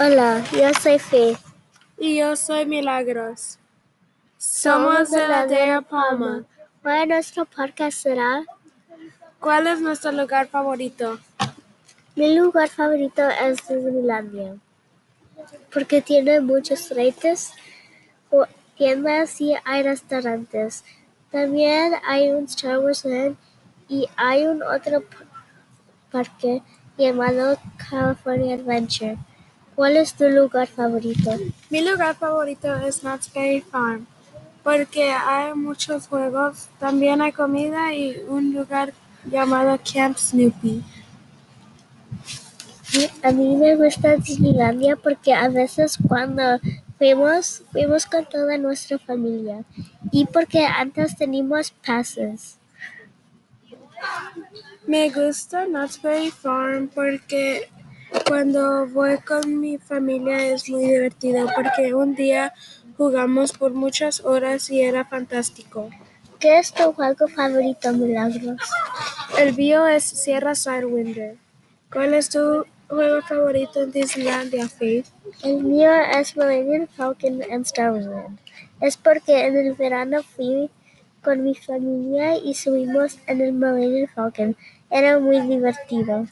Hola, yo soy Fe. Y yo soy Milagros. Somos de la aldea Palma. Hoy nuestro podcast será ¿Cuál es nuestro lugar favorito? Mi lugar favorito es Disneylandia. Porque tiene muchos reites, tiendas y hay restaurantes. También hay un Star Wars Land y hay un otro parque llamado California Adventure. ¿Cuál es tu lugar favorito? Mi lugar favorito es Knott's Berry Farm porque hay muchos juegos, también hay comida y un lugar llamado Camp Snoopy. A mí me gusta Disneylandia porque a veces cuando fuimos, fuimos con toda nuestra familia y porque antes teníamos pases. Me gusta Knott's Berry Farm porque cuando voy con mi familia es muy divertido porque un día jugamos por muchas horas y era fantástico. ¿Qué es tu juego favorito, Milagros? El mío es Sierra Sidewinder. ¿Cuál es tu juego favorito en Disneylandia, Faith? El mío es Millennium Falcon and Star Wars. Es porque en el verano fui con mi familia y subimos en el Millennium Falcon. Era muy divertido.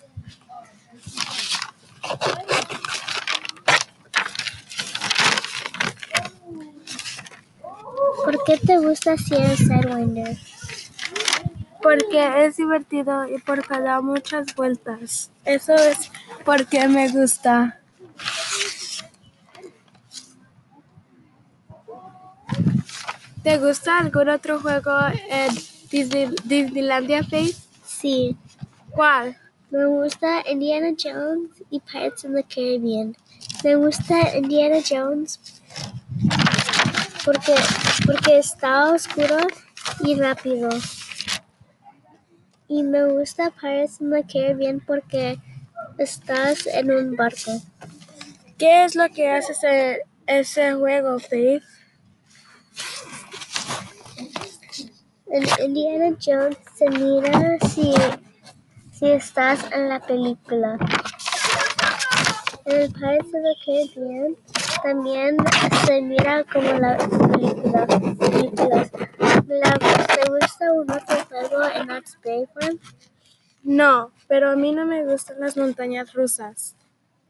¿Por qué te gusta Sierra Sidewinder? Porque es divertido y porque da muchas vueltas. Eso es porque me gusta. ¿Te gusta algún otro juego en Disney- Disneylandia, Faith? Sí, ¿Cuál? Me gusta Indiana Jones y Pirates of the Caribbean. Me gusta Indiana Jones porque, porque está oscuro y rápido. Y me gusta Pirates of the Caribbean porque estás en un barco. ¿Qué es lo que hace ese, ese juego, Faith? En Indiana Jones se mira si, si estás en la película. En el Pirates of the Caribbean también se mira como la película. películas. Milagros, ¿Te gusta un otro juego en Knott's Berry Farm? No, pero a mí no me gustan las montañas rusas.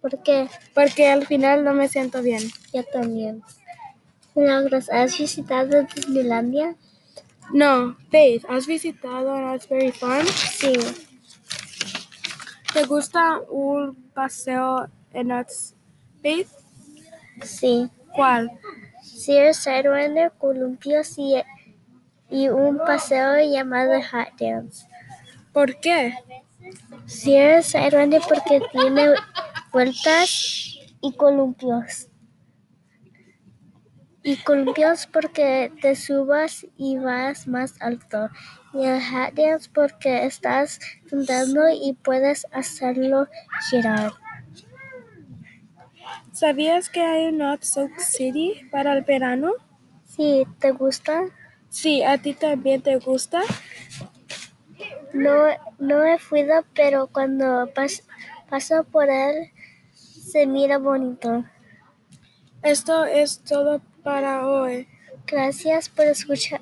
¿Por qué? Porque al final no me siento bien. Yo también. Milagros, ¿has visitado Disneylandia? No, Faith, ¿has visitado Knott's Berry Farm? Sí. ¿Te gusta un paseo en Faith? Sí. ¿Cuál? Sierra Sidewinder, columpios y, y un paseo llamado Hot Dance. ¿Por qué? Sierra Sidewinder porque tiene vueltas y columpios. Y columpios porque te subas y vas más alto. Y el Dance porque estás sentando y puedes hacerlo girar. ¿Sabías que hay un Knot Soak City para el verano? Sí, ¿te gusta? Sí, ¿a ti también te gusta? No, no he ido, pero cuando pas- paso por él se mira bonito. Esto es todo para hoy. Gracias por escuchar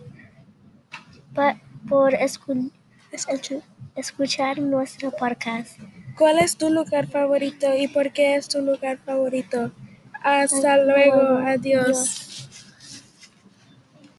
pa- por escu- escu- escuchar nuestro podcast. ¿Cuál es tu lugar favorito y por qué es tu lugar favorito? Hasta luego, adiós. Adiós.